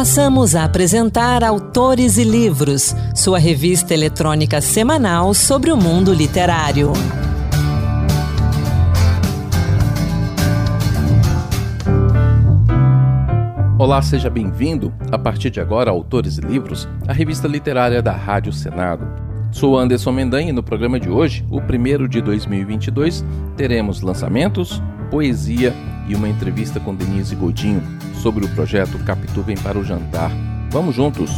Passamos a apresentar Autores e Livros, sua revista eletrônica semanal sobre o mundo literário. Olá, seja bem-vindo, a partir de agora, Autores e Livros, a revista literária da Rádio Senado. Sou Anderson Mendanha e no programa de hoje, o primeiro de 2022, teremos lançamentos, poesia e uma entrevista com Denise Godinho sobre o projeto Capitu Vem para o Jantar. Vamos juntos!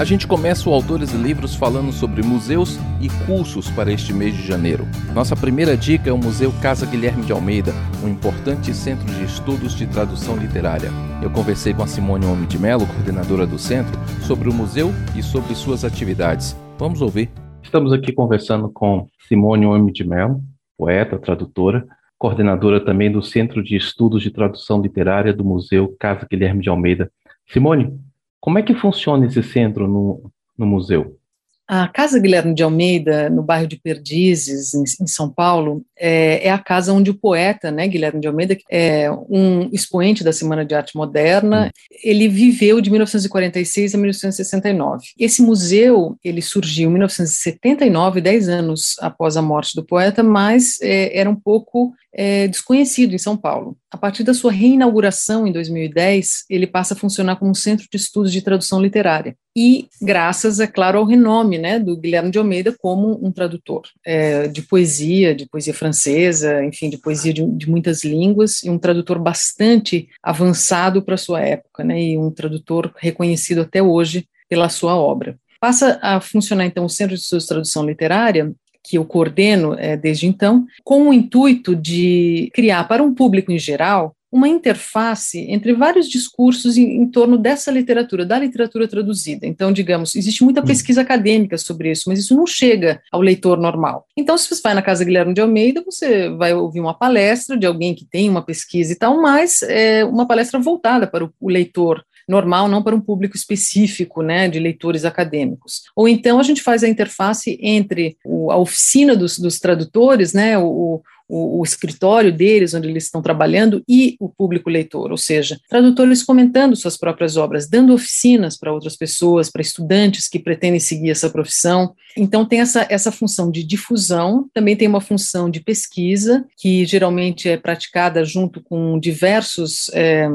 A gente começa o Autores e Livros falando sobre museus e cursos para este mês de janeiro. Nossa primeira dica é o Museu Casa Guilherme de Almeida, um importante centro de estudos de tradução literária. Eu conversei com a Simone Homem de Mello, coordenadora do centro, sobre o museu e sobre suas atividades. Vamos ouvir. Estamos aqui conversando com Simone Homem de Mello, poeta, tradutora, coordenadora também do Centro de Estudos de Tradução Literária do Museu Casa Guilherme de Almeida. Simone, como é que funciona esse centro no, no museu? A Casa Guilherme de Almeida, no bairro de Perdizes, em, em São Paulo, é, é, a casa onde o poeta, né, Guilherme de Almeida, é um expoente da Semana de Arte Moderna, hum. ele viveu de 1946 a 1969. Esse museu, ele surgiu em 1979, dez anos após a morte do poeta, mas é, era um pouco é, desconhecido em São Paulo. A partir da sua reinauguração em 2010, ele passa a funcionar como um centro de estudos de tradução literária. E graças, é claro, ao renome né, do Guilherme de Almeida como um tradutor é, de poesia, de poesia francesa, enfim, de poesia de, de muitas línguas, e um tradutor bastante avançado para a sua época, né, e um tradutor reconhecido até hoje pela sua obra. Passa a funcionar, então, o Centro de Estudos de Tradução Literária que eu coordeno é, desde então, com o intuito de criar para um público em geral uma interface entre vários discursos em, em, torno dessa literatura, da literatura traduzida. Então, digamos, existe muita hum. pesquisa acadêmica sobre isso, mas isso não chega ao leitor normal. Então, se você vai na Casa Guilherme de Almeida, você vai ouvir uma palestra de alguém que tem uma pesquisa e tal, mas é uma palestra voltada para o, o leitor normal, não para um público específico, né, de leitores acadêmicos. Ou então a gente faz a interface entre o, a oficina dos, dos tradutores, né, o, o, o, escritório deles, onde eles estão trabalhando, e o público leitor, ou seja, tradutores comentando suas próprias obras, dando oficinas para outras pessoas, para estudantes que pretendem seguir essa profissão. Então, tem essa, essa função de difusão, também tem uma função de pesquisa, que geralmente é praticada junto com diversos é,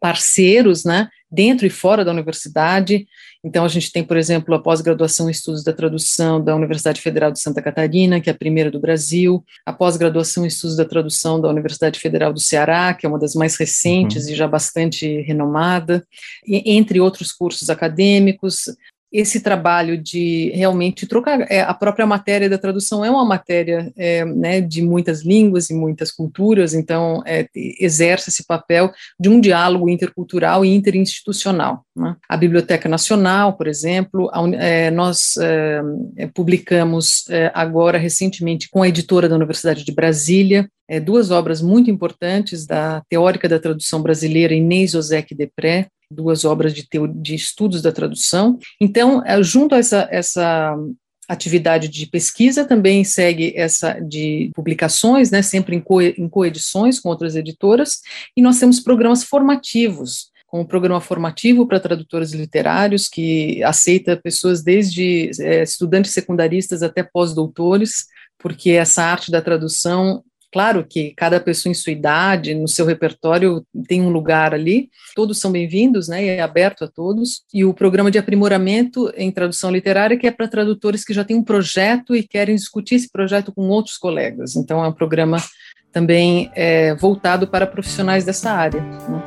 parceiros, né, dentro e fora da universidade. Então, a gente tem, por exemplo, a pós-graduação em estudos da tradução da Universidade Federal de Santa Catarina, que é a primeira do Brasil, a pós-graduação em estudos da tradução da Universidade Federal do Ceará, que é uma das mais recentes uhum. e já bastante renomada, e, entre outros cursos acadêmicos esse trabalho de realmente trocar é, a própria matéria da tradução é uma matéria é, né, de muitas línguas e muitas culturas, então é, exerce esse papel de um diálogo intercultural e interinstitucional. Né? A Biblioteca Nacional, por exemplo, a, é, nós é, é, publicamos agora recentemente com a editora da Universidade de Brasília duas obras muito importantes da teórica da tradução brasileira Inês Ozek Depré, duas obras de, teo, de estudos da tradução. Então, é, junto a essa, essa atividade de pesquisa, também segue essa de publicações, né, sempre em, co, em coedições com outras editoras, e nós temos programas formativos, como o programa formativo para tradutores literários, que aceita pessoas desde é, estudantes secundaristas até pós-doutores, porque essa arte da tradução Claro que cada pessoa em sua idade, no seu repertório, tem um lugar ali. Todos são bem-vindos, né? É aberto a todos. E o programa de aprimoramento em tradução literária, que é para tradutores que já têm um projeto e querem discutir esse projeto com outros colegas. Então, é um programa também é, voltado para profissionais dessa área. Né?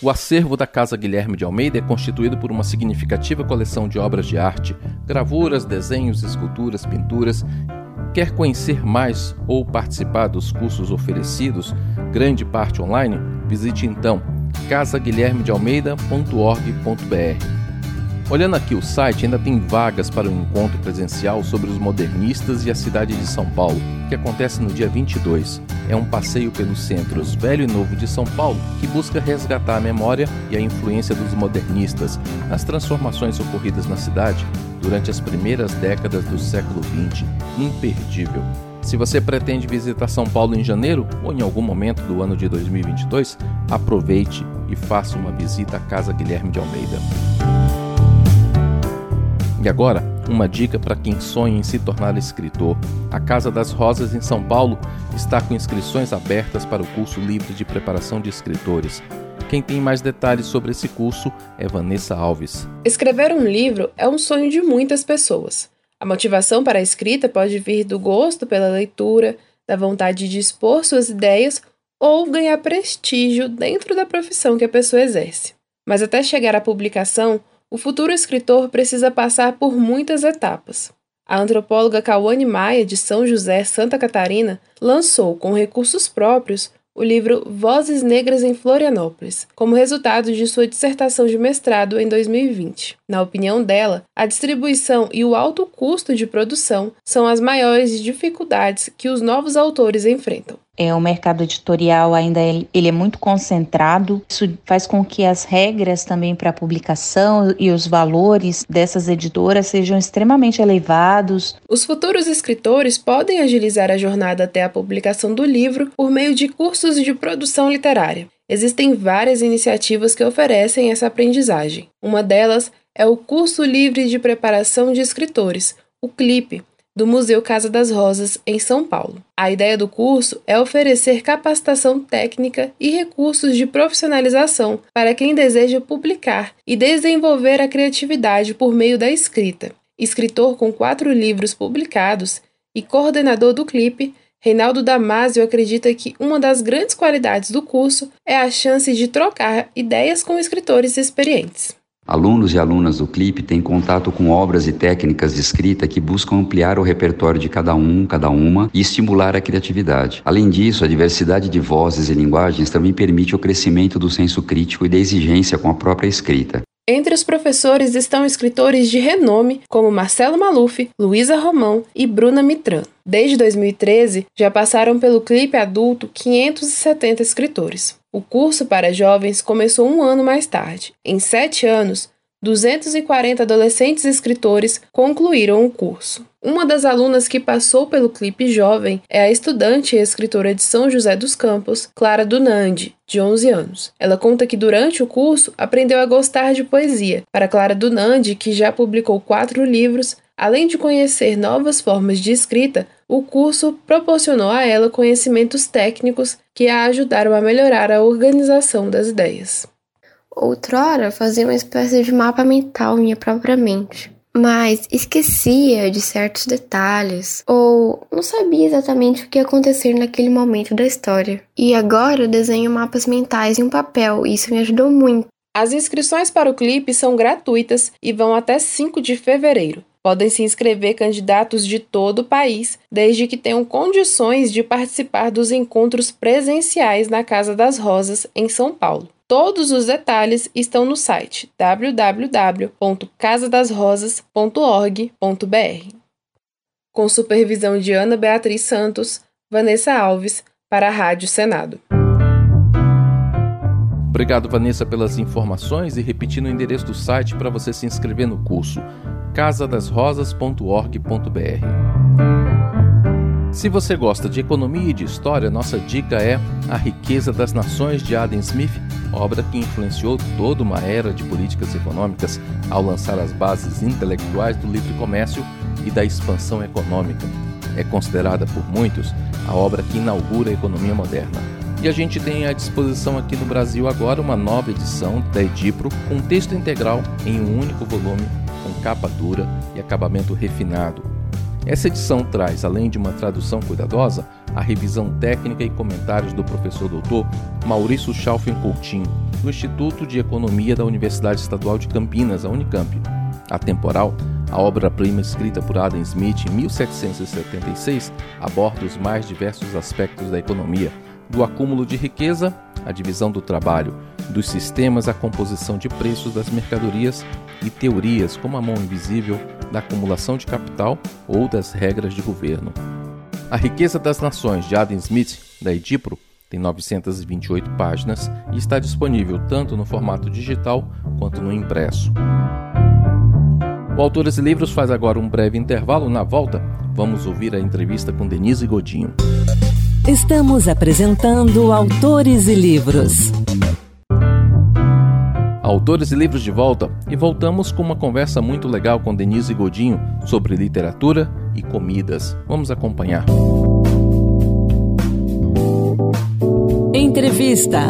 O acervo da Casa Guilherme de Almeida é constituído por uma significativa coleção de obras de arte, gravuras, desenhos, esculturas, pinturas Quer conhecer mais ou participar dos cursos oferecidos, grande parte online? Visite então casaguilhermedealmeida.org.br. Olhando aqui o site, ainda tem vagas para o um encontro presencial sobre os modernistas e a cidade de São Paulo, que acontece no dia 22. É um passeio pelos centros velho e novo de São Paulo que busca resgatar a memória e a influência dos modernistas nas transformações ocorridas na cidade durante as primeiras décadas do século XX. Imperdível. Se você pretende visitar São Paulo em janeiro ou em algum momento do ano de 2022, aproveite e faça uma visita à Casa Guilherme de Almeida. E agora, uma dica para quem sonha em se tornar escritor. A Casa das Rosas em São Paulo está com inscrições abertas para o curso livre de preparação de escritores. Quem tem mais detalhes sobre esse curso é Vanessa Alves. Escrever um livro é um sonho de muitas pessoas. A motivação para a escrita pode vir do gosto pela leitura, da vontade de expor suas ideias ou ganhar prestígio dentro da profissão que a pessoa exerce. Mas até chegar à publicação, o futuro escritor precisa passar por muitas etapas. A antropóloga Cauane Maia, de São José, Santa Catarina, lançou, com recursos próprios, o livro Vozes Negras em Florianópolis, como resultado de sua dissertação de mestrado em 2020. Na opinião dela, a distribuição e o alto custo de produção são as maiores dificuldades que os novos autores enfrentam. É, o mercado editorial ainda é, ele é muito concentrado. Isso faz com que as regras também para publicação e os valores dessas editoras sejam extremamente elevados. Os futuros escritores podem agilizar a jornada até a publicação do livro por meio de cursos de produção literária. Existem várias iniciativas que oferecem essa aprendizagem. Uma delas é o Curso Livre de Preparação de Escritores, o CLIP, do Museu Casa das Rosas, em São Paulo. A ideia do curso é oferecer capacitação técnica e recursos de profissionalização para quem deseja publicar e desenvolver a criatividade por meio da escrita. Escritor com quatro livros publicados e coordenador do clipe, Reinaldo Damasio acredita que uma das grandes qualidades do curso é a chance de trocar ideias com escritores experientes. Alunos e alunas do CLIP têm contato com obras e técnicas de escrita que buscam ampliar o repertório de cada um, cada uma e estimular a criatividade. Além disso, a diversidade de vozes e linguagens também permite o crescimento do senso crítico e da exigência com a própria escrita. Entre os professores estão escritores de renome como Marcelo Maluf, Luísa Romão e Bruna Mitran. Desde 2013, já passaram pelo clipe adulto 570 escritores. O curso para jovens começou um ano mais tarde. Em sete anos, 240 adolescentes escritores concluíram o curso. Uma das alunas que passou pelo clipe jovem é a estudante e escritora de São José dos Campos, Clara Dunandi, de 11 anos. Ela conta que durante o curso aprendeu a gostar de poesia. Para Clara Dunandi, que já publicou quatro livros, além de conhecer novas formas de escrita, o curso proporcionou a ela conhecimentos técnicos que a ajudaram a melhorar a organização das ideias. Outrora fazia uma espécie de mapa mental minha própria mente, mas esquecia de certos detalhes ou não sabia exatamente o que ia acontecer naquele momento da história. E agora desenho mapas mentais em um papel e isso me ajudou muito. As inscrições para o clipe são gratuitas e vão até 5 de fevereiro. Podem se inscrever candidatos de todo o país, desde que tenham condições de participar dos encontros presenciais na Casa das Rosas, em São Paulo. Todos os detalhes estão no site www.casadasrosas.org.br. Com supervisão de Ana Beatriz Santos, Vanessa Alves, para a Rádio Senado. Obrigado, Vanessa, pelas informações e repetindo o endereço do site para você se inscrever no curso casadasrosas.org.br. Se você gosta de economia e de história, nossa dica é A Riqueza das Nações de Adam Smith, obra que influenciou toda uma era de políticas econômicas ao lançar as bases intelectuais do livre comércio e da expansão econômica. É considerada por muitos a obra que inaugura a economia moderna. E a gente tem à disposição aqui no Brasil agora uma nova edição da Edipro com texto integral em um único volume, com capa dura e acabamento refinado essa edição traz, além de uma tradução cuidadosa, a revisão técnica e comentários do professor doutor Maurício Schalfen Coutinho, do Instituto de Economia da Universidade Estadual de Campinas, a Unicamp. Atemporal, a obra-prima escrita por Adam Smith em 1776 aborda os mais diversos aspectos da economia, do acúmulo de riqueza à divisão do trabalho, dos sistemas à composição de preços das mercadorias e teorias como a mão invisível da acumulação de capital ou das regras de governo. A Riqueza das Nações, de Adam Smith, da Edipro, tem 928 páginas e está disponível tanto no formato digital quanto no impresso. O Autores e Livros faz agora um breve intervalo. Na volta, vamos ouvir a entrevista com Denise Godinho. Estamos apresentando Autores e Livros. Autores e livros de volta e voltamos com uma conversa muito legal com Denise Godinho sobre literatura e comidas. Vamos acompanhar. Entrevista.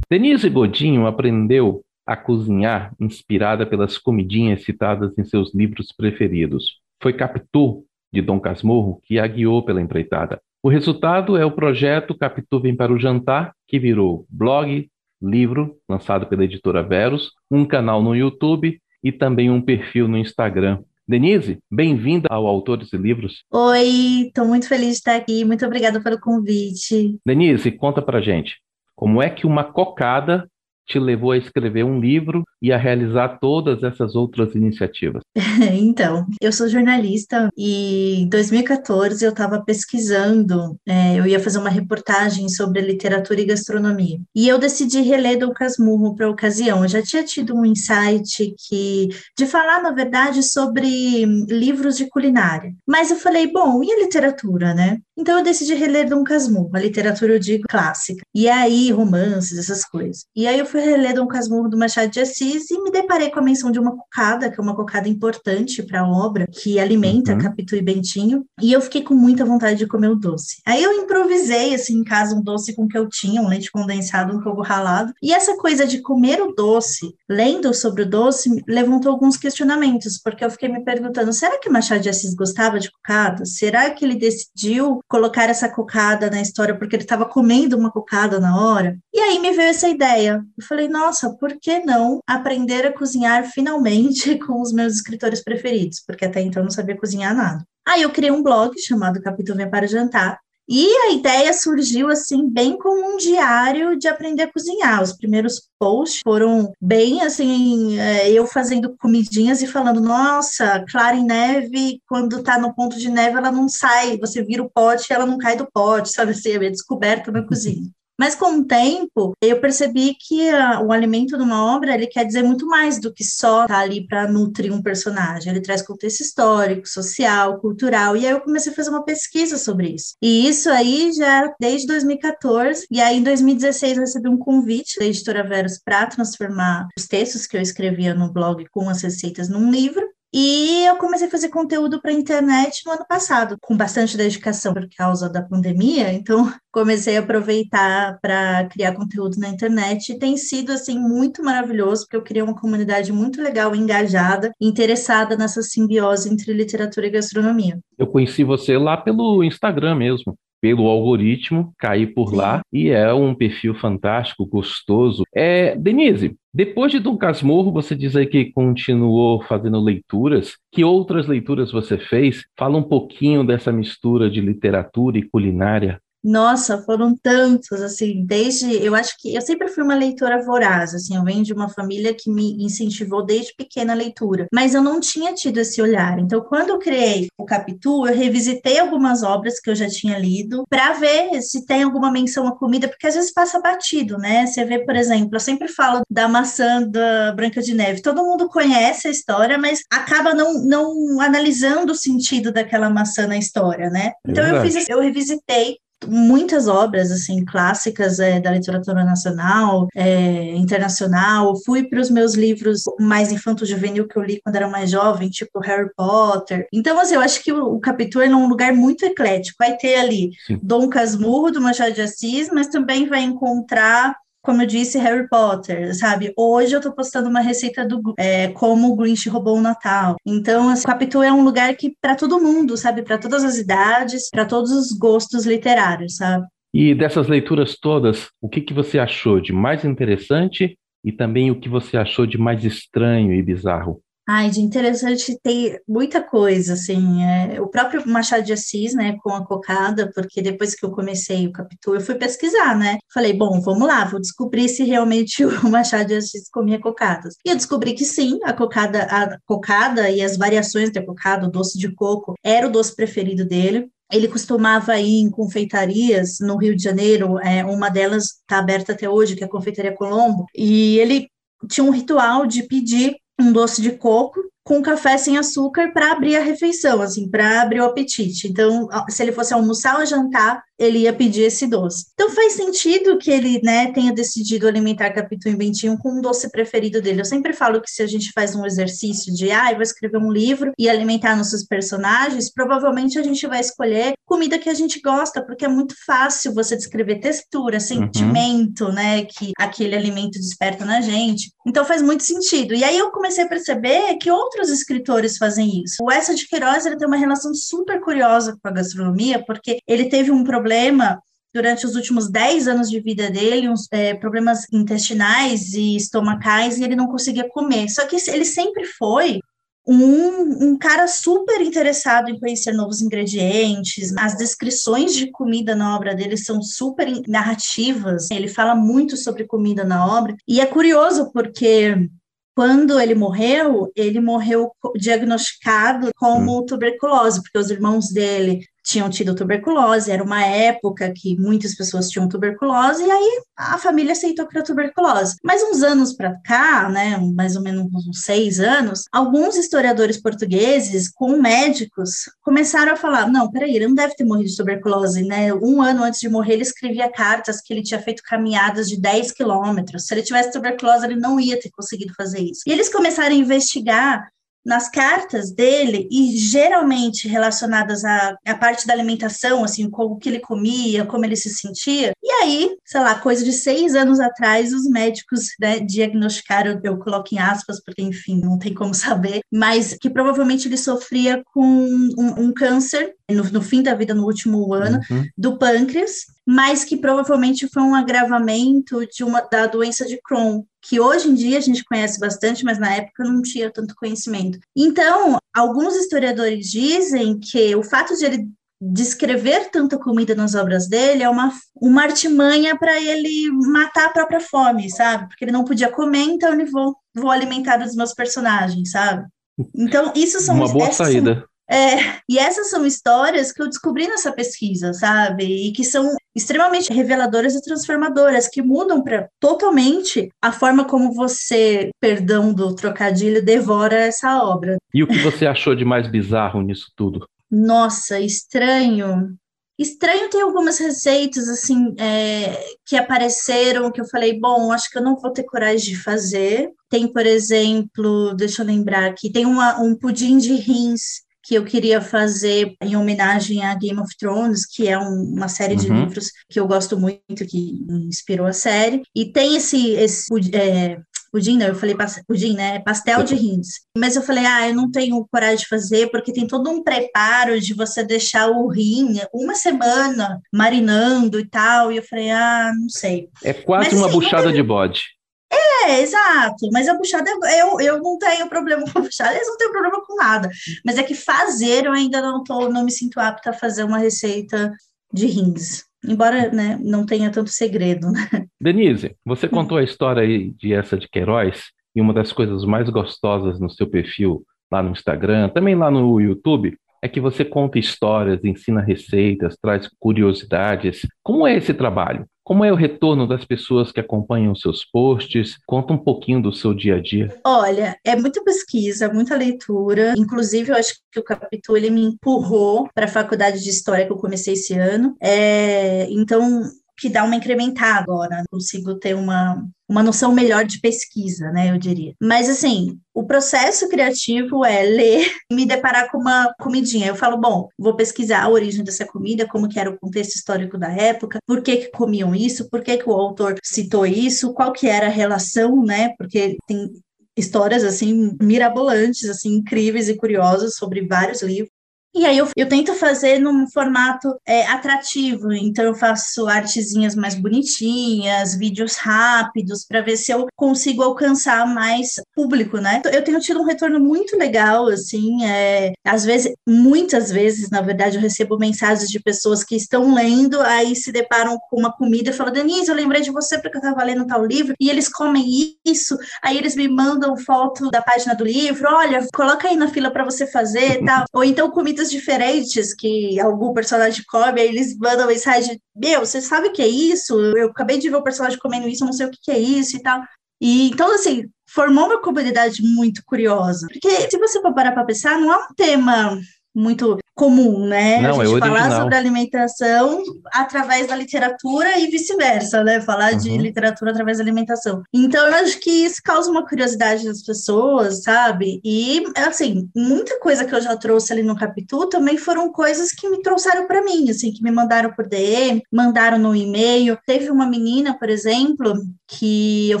Denise Godinho aprendeu a cozinhar inspirada pelas comidinhas citadas em seus livros preferidos. Foi Capitu, de Dom Casmurro, que a guiou pela empreitada. O resultado é o projeto Capitu Vem para o Jantar, que virou blog, livro, lançado pela editora Verus, um canal no YouTube e também um perfil no Instagram. Denise, bem-vinda ao Autores e Livros. Oi, estou muito feliz de estar aqui. Muito obrigada pelo convite. Denise, conta pra gente, como é que uma cocada te levou a escrever um livro e a realizar todas essas outras iniciativas? então, eu sou jornalista e em 2014 eu estava pesquisando, é, eu ia fazer uma reportagem sobre literatura e gastronomia. E eu decidi reler Dom Casmurro para a ocasião. Eu já tinha tido um insight que de falar, na verdade, sobre livros de culinária. Mas eu falei, bom, e a literatura, né? Então eu decidi reler Dom Casmurro, a literatura eu digo clássica. E aí, romances, essas coisas. E aí eu fui reler Dom Casmurro do Machado de Assis e me deparei com a menção de uma cocada, que é uma cocada importante para a obra, que alimenta uhum. Capitu e Bentinho, e eu fiquei com muita vontade de comer o doce. Aí eu improvisei, assim, em casa, um doce com que eu tinha, um leite condensado, um fogo ralado, e essa coisa de comer o doce, lendo sobre o doce, levantou alguns questionamentos, porque eu fiquei me perguntando, será que Machado de Assis gostava de cocada? Será que ele decidiu colocar essa cocada na história porque ele estava comendo uma cocada na hora? E aí me veio essa ideia. Eu falei, nossa, por que não aprender a cozinhar finalmente com os meus escritores preferidos? Porque até então eu não sabia cozinhar nada. Aí eu criei um blog chamado Capítulo Vem para Jantar, e a ideia surgiu assim, bem como um diário de aprender a cozinhar. Os primeiros posts foram bem assim, é, eu fazendo comidinhas e falando: nossa, clara em neve, quando tá no ponto de neve, ela não sai, você vira o pote ela não cai do pote, sabe assim, é descoberta na cozinha. Mas com o tempo, eu percebi que a, o alimento de uma obra, ele quer dizer muito mais do que só estar tá ali para nutrir um personagem. Ele traz contexto histórico, social, cultural. E aí eu comecei a fazer uma pesquisa sobre isso. E isso aí já desde 2014. E aí em 2016 eu recebi um convite da editora Verus para transformar os textos que eu escrevia no blog com as receitas num livro. E eu comecei a fazer conteúdo para internet no ano passado, com bastante dedicação por causa da pandemia. Então, comecei a aproveitar para criar conteúdo na internet. E tem sido, assim, muito maravilhoso, porque eu criei uma comunidade muito legal, engajada, interessada nessa simbiose entre literatura e gastronomia. Eu conheci você lá pelo Instagram mesmo pelo algoritmo, cair por Sim. lá e é um perfil fantástico, gostoso. É, Denise, depois de Dom Casmurro, você diz aí que continuou fazendo leituras. Que outras leituras você fez? Fala um pouquinho dessa mistura de literatura e culinária. Nossa, foram tantos, assim, desde, eu acho que, eu sempre fui uma leitora voraz, assim, eu venho de uma família que me incentivou desde pequena a leitura, mas eu não tinha tido esse olhar, então quando eu criei o Capitu, eu revisitei algumas obras que eu já tinha lido, para ver se tem alguma menção à comida, porque às vezes passa batido, né, você vê, por exemplo, eu sempre falo da maçã da Branca de Neve, todo mundo conhece a história, mas acaba não, não analisando o sentido daquela maçã na história, né, então é eu fiz, eu revisitei muitas obras assim clássicas é, da literatura nacional, é, internacional. Fui para os meus livros mais infanto-juvenil que eu li quando era mais jovem, tipo Harry Potter. Então, assim, eu acho que o, o Capitu é um lugar muito eclético. Vai ter ali Sim. Dom Casmurro, do Machado de Assis, mas também vai encontrar como eu disse, Harry Potter, sabe? Hoje eu tô postando uma receita do é, como o Grinch roubou o Natal. Então, assim, Capitu é um lugar que para todo mundo, sabe? Para todas as idades, para todos os gostos literários, sabe? E dessas leituras todas, o que, que você achou de mais interessante e também o que você achou de mais estranho e bizarro? Ai, de interessante tem muita coisa, assim, é, o próprio Machado de Assis, né, com a cocada, porque depois que eu comecei o Capitu, eu fui pesquisar, né, falei, bom, vamos lá, vou descobrir se realmente o Machado de Assis comia cocadas. E eu descobri que sim, a cocada, a cocada e as variações da cocada, o doce de coco, era o doce preferido dele, ele costumava ir em confeitarias no Rio de Janeiro, é, uma delas está aberta até hoje, que é a Confeitaria Colombo, e ele tinha um ritual de pedir um doce de coco com café sem açúcar para abrir a refeição, assim, para abrir o apetite. Então, se ele fosse almoçar ou jantar, ele ia pedir esse doce. Então faz sentido que ele, né, tenha decidido alimentar Capitão 21 com um doce preferido dele. Eu sempre falo que se a gente faz um exercício de, ah, eu vou escrever um livro e alimentar nossos personagens, provavelmente a gente vai escolher comida que a gente gosta, porque é muito fácil você descrever textura, sentimento, uhum. né, que aquele alimento desperta na gente. Então faz muito sentido. E aí eu comecei a perceber que outros escritores fazem isso. O Essa de Queiroz, ele tem uma relação super curiosa com a gastronomia, porque ele teve um problema problema durante os últimos 10 anos de vida dele, uns é, problemas intestinais e estomacais, e ele não conseguia comer. Só que ele sempre foi um, um, cara super interessado em conhecer novos ingredientes. As descrições de comida na obra dele são super narrativas. Ele fala muito sobre comida na obra. E é curioso porque quando ele morreu, ele morreu diagnosticado como hum. tuberculose, porque os irmãos dele tinham tido tuberculose, era uma época que muitas pessoas tinham tuberculose, e aí a família aceitou que era tuberculose. Mas uns anos para cá, né, mais ou menos uns seis anos, alguns historiadores portugueses, com médicos, começaram a falar: não, peraí, ele não deve ter morrido de tuberculose, né? Um ano antes de morrer, ele escrevia cartas que ele tinha feito caminhadas de 10 quilômetros. Se ele tivesse tuberculose, ele não ia ter conseguido fazer isso. E eles começaram a investigar nas cartas dele, e geralmente relacionadas à, à parte da alimentação, assim, como que ele comia, como ele se sentia. E aí, sei lá, coisa de seis anos atrás, os médicos né, diagnosticaram, eu coloco em aspas, porque, enfim, não tem como saber, mas que provavelmente ele sofria com um, um câncer no, no, fim da vida, no último ano, uhum. do pâncreas, mas que provavelmente foi um agravamento de uma da doença de Crohn, que hoje em dia a gente conhece bastante, mas na época não tinha tanto conhecimento. Então, alguns historiadores dizem que o fato de ele descrever tanta comida nas obras dele é uma, uma artimanha para ele matar a própria fome, sabe? Porque ele não podia comer, então ele vou, vou alimentar os meus personagens, sabe? Então, isso são uma boa saída. São, é, e essas são histórias que eu descobri nessa pesquisa, sabe? E que são extremamente reveladoras e transformadoras, que mudam para totalmente a forma como você, perdão do trocadilho, devora essa obra. E o que você achou de mais bizarro nisso tudo? Nossa, estranho. Estranho tem algumas receitas assim é, que apareceram que eu falei, bom, acho que eu não vou ter coragem de fazer. Tem, por exemplo, deixa eu lembrar aqui, tem uma, um pudim de rins que eu queria fazer em homenagem a Game of Thrones, que é um, uma série de uhum. livros que eu gosto muito, que inspirou a série. E tem esse, esse é, pudim, não, eu falei pudim, né? Pastel de rins. Mas eu falei, ah, eu não tenho coragem de fazer, porque tem todo um preparo de você deixar o rim uma semana marinando e tal. E eu falei, ah, não sei. É quase Mas, uma assim, buchada de bode. É, exato. Mas a buchada, eu, eu não tenho problema com a buchada, eles não têm problema com nada. Mas é que fazer, eu ainda não tô, não me sinto apta a fazer uma receita de rins. Embora né, não tenha tanto segredo, né? Denise, você contou a história aí de essa de Queiroz, e uma das coisas mais gostosas no seu perfil lá no Instagram, também lá no YouTube, é que você conta histórias, ensina receitas, traz curiosidades. Como é esse trabalho? Como é o retorno das pessoas que acompanham os seus posts? Conta um pouquinho do seu dia a dia. Olha, é muita pesquisa, muita leitura. Inclusive, eu acho que o Capitu ele me empurrou para a faculdade de História que eu comecei esse ano. É, então, que dá uma incrementada agora, consigo ter uma, uma noção melhor de pesquisa, né, eu diria. Mas, assim, o processo criativo é ler e me deparar com uma comidinha. Eu falo, bom, vou pesquisar a origem dessa comida, como que era o contexto histórico da época, por que que comiam isso, por que que o autor citou isso, qual que era a relação, né, porque tem histórias assim mirabolantes, assim incríveis e curiosas sobre vários livros. E aí eu, eu tento fazer num formato é, atrativo, então eu faço artezinhas mais bonitinhas, vídeos rápidos, para ver se eu consigo alcançar mais público, né? Eu tenho tido um retorno muito legal, assim, é, às vezes, muitas vezes, na verdade, eu recebo mensagens de pessoas que estão lendo, aí se deparam com uma comida e falam, Denise, eu lembrei de você porque eu estava lendo tal livro, e eles comem isso, aí eles me mandam foto da página do livro, olha, coloca aí na fila para você fazer tal, ou então comidas coisas diferentes que algum personagem come, aí eles mandam mensagem: Meu, você sabe o que é isso? Eu acabei de ver o personagem comendo isso, não sei o que, que é isso e tal. E então, assim, formou uma comunidade muito curiosa. Porque se você for parar para pensar, não é um tema muito comum, né? Não, a gente é falar sobre alimentação através da literatura e vice-versa, né? Falar de Uhum. literatura através da alimentação. Então, eu acho que isso causa uma curiosidade nas pessoas, sabe? E, assim, muita coisa que eu já trouxe ali no Capitu também foram coisas que me trouxeram para mim, assim, que me mandaram por DM, mandaram no e-mail. Teve uma menina, por exemplo, que eu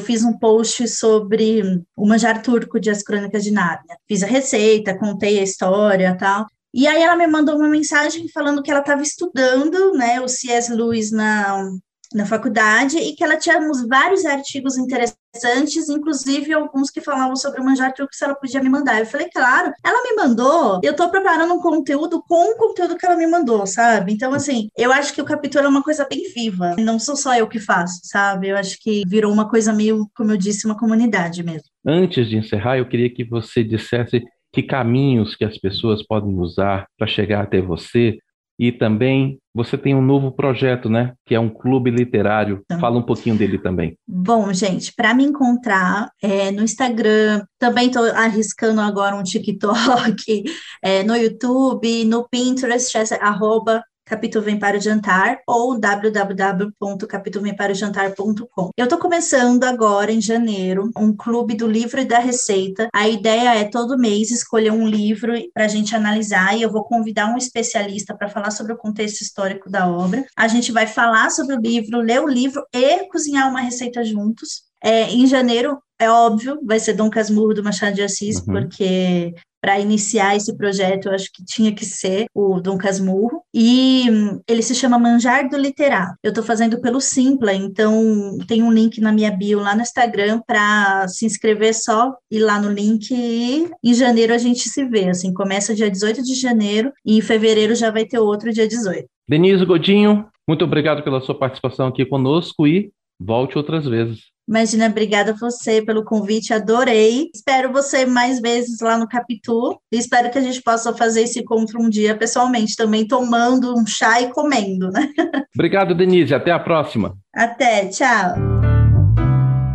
fiz um post sobre o manjar turco de As Crônicas de Nárnia. Fiz a receita, contei a história e tal. E aí ela me mandou uma mensagem falando que ela estava estudando, né, o C.S. Lewis na, na faculdade e que ela tinha uns vários artigos interessantes, inclusive alguns que falavam sobre o manjar turco, se ela podia me mandar. Eu falei, claro. Ela me mandou, eu estou preparando um conteúdo com o conteúdo que ela me mandou, sabe? Então, assim, eu acho que o capítulo é uma coisa bem viva. Não sou só eu que faço, sabe? Eu acho que virou uma coisa meio, como eu disse, uma comunidade mesmo. Antes de encerrar, eu queria que você dissesse que caminhos que as pessoas podem usar para chegar até você. E também você tem um novo projeto, né? Que é um clube literário. Fala um pouquinho dele também. Bom, gente, para me encontrar é, no Instagram, também estou arriscando agora um TikTok, é, no YouTube, no Pinterest, é, arroba Capítulo Vem para o Jantar ou www.capitulvemparaujantar.com. Eu estou começando agora em janeiro um clube do livro e da receita. A ideia é todo mês escolher um livro para a gente analisar e eu vou convidar um especialista para falar sobre o contexto histórico da obra. A gente vai falar sobre o livro, ler o livro e cozinhar uma receita juntos. É, em janeiro, é óbvio, vai ser Dom Casmurro do Machado de Assis, Uhum. porque para iniciar esse projeto, eu acho que tinha que ser o Dom Casmurro. E hum, ele se chama Manjar do Literário. Eu estou fazendo pelo Simpla, então tem um link na minha bio lá no Instagram para se inscrever só ir lá no link e em janeiro a gente se vê. Assim, começa dia 18 de janeiro e em fevereiro já vai ter outro dia 18. Denise Godinho, muito obrigado pela sua participação aqui conosco e volte outras vezes. Imagina, obrigada a você pelo convite, adorei. Espero você mais vezes lá no Capitu e espero que a gente possa fazer esse encontro um dia pessoalmente, também tomando um chá e comendo, né? Obrigado, Denise. Até a próxima. Até, tchau.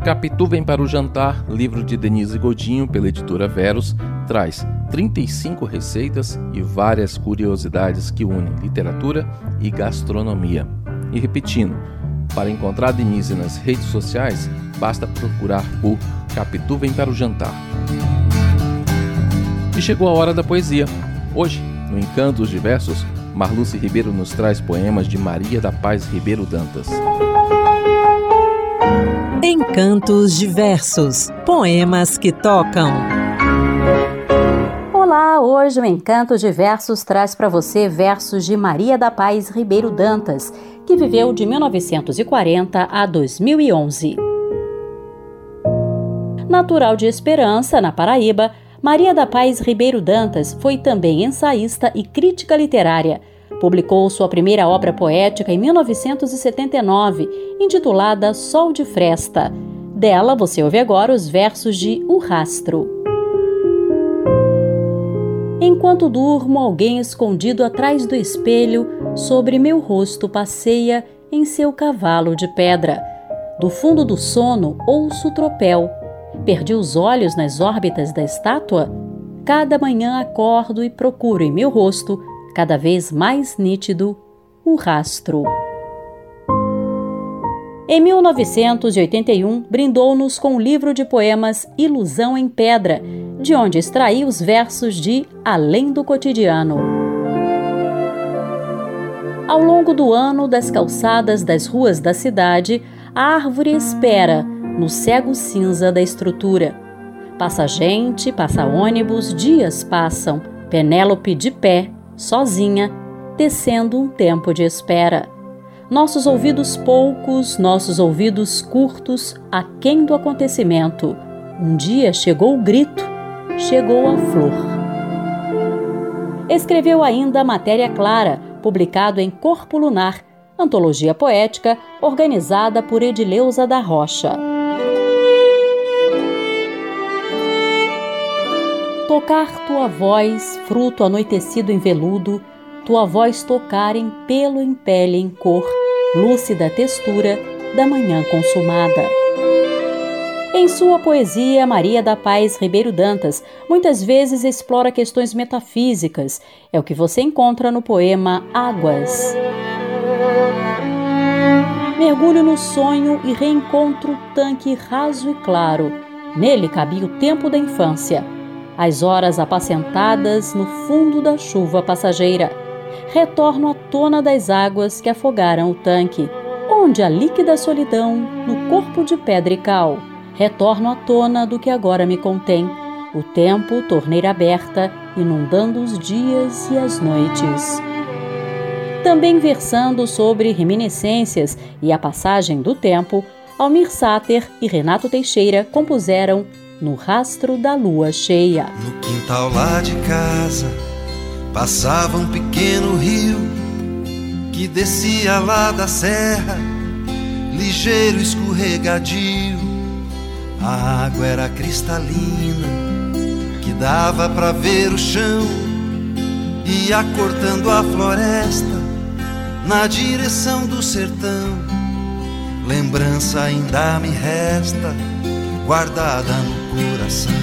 Capitu Vem para o Jantar, livro de Denise Godinho, pela editora Veros, traz 35 receitas e várias curiosidades que unem literatura e gastronomia. E repetindo, para encontrar Denise nas redes sociais, basta procurar por Capitu Vem para o Jantar. E chegou a hora da poesia. Hoje, no Encantos Diversos, Marluce Ribeiro nos traz poemas de Maria da Paz Ribeiro Dantas. Encantos diversos, poemas que tocam. Olá, hoje o Encantos Diversos traz para você versos de Maria da Paz Ribeiro Dantas, que viveu de 1940 a 2011. Natural de Esperança, na Paraíba, Maria da Paz Ribeiro Dantas foi também ensaísta e crítica literária. Publicou sua primeira obra poética em 1979, intitulada Sol de Fresta. Dela você ouve agora os versos de O Rastro. Enquanto durmo, alguém escondido atrás do espelho, sobre meu rosto passeia em seu cavalo de pedra. Do fundo do sono, ouço o tropel. Perdi os olhos nas órbitas da estátua? Cada manhã acordo e procuro em meu rosto, cada vez mais nítido, o rastro. Em 1981, brindou-nos com o livro de poemas Ilusão em Pedra, de onde extraí os versos de Além do Cotidiano. Ao longo do ano, das calçadas das ruas da cidade, a árvore espera, no cego cinza da estrutura. Passa gente, passa ônibus, dias passam, Penélope de pé, sozinha, tecendo um tempo de espera. Nossos ouvidos poucos, nossos ouvidos curtos, aquém do acontecimento. Um dia chegou o grito, chegou a flor. Escreveu ainda Matéria Clara, publicado em Corpo Lunar, antologia poética organizada por Edileuza da Rocha. Tocar tua voz, fruto anoitecido em veludo, tua voz tocar em pelo, em pele, em cor, lúcida textura da manhã consumada. Em sua poesia, Maria da Paz Ribeiro Dantas muitas vezes explora questões metafísicas. É o que você encontra no poema Águas. Mergulho no sonho e reencontro o tanque raso e claro. Nele cabia o tempo da infância, as horas apacentadas no fundo da chuva passageira. Retorno à tona das águas que afogaram o tanque, onde a líquida solidão no corpo de pedra e cal retorno à tona do que agora me contém, o tempo, torneira aberta, inundando os dias e as noites. Também versando sobre reminiscências e a passagem do tempo, Almir Sater e Renato Teixeira compuseram No Rastro da Lua Cheia. No quintal lá de casa passava um pequeno rio que descia lá da serra, ligeiro escorregadio a água era cristalina, que dava para ver o chão, ia cortando a floresta na direção do sertão. Lembrança ainda me resta, guardada no coração.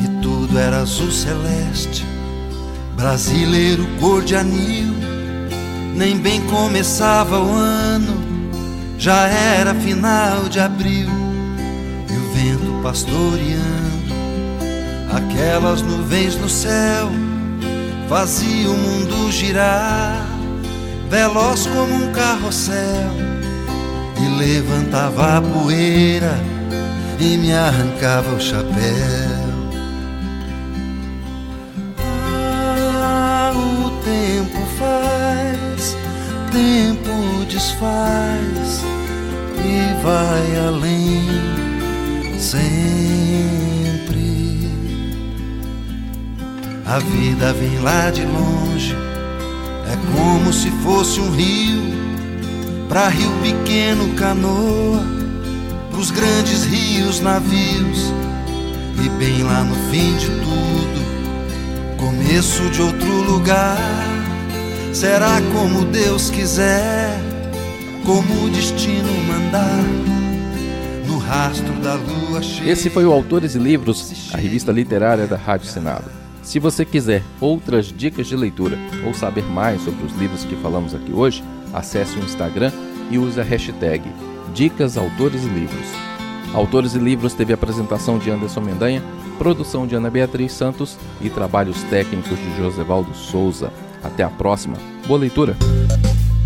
E tudo era azul celeste, brasileiro cor de anil. Nem bem começava o ano já era final de abril e o vento pastoreando aquelas nuvens no céu fazia o mundo girar, veloz como um carrossel, e levantava a poeira e me arrancava o chapéu. Ah, o tempo faz, tempo desfaz e vai além sempre. A vida vem lá de longe, é como se fosse um rio, pra rio pequeno canoa, pros grandes rios navios, e bem lá no fim de tudo, começo de outro lugar. Será como Deus quiser como o destino mandar. No rastro da lua cheia. Esse foi o Autores e Livros, a revista literária da Rádio Senado. Se você quiser outras dicas de leitura ou saber mais sobre os livros que falamos aqui hoje, acesse o Instagram e use a hashtag Dicas Autores e Livros. Autores e Livros teve apresentação de Anderson Mendanha, produção de Ana Beatriz Santos e trabalhos técnicos de Josevaldo Souza. Até a próxima. Boa leitura!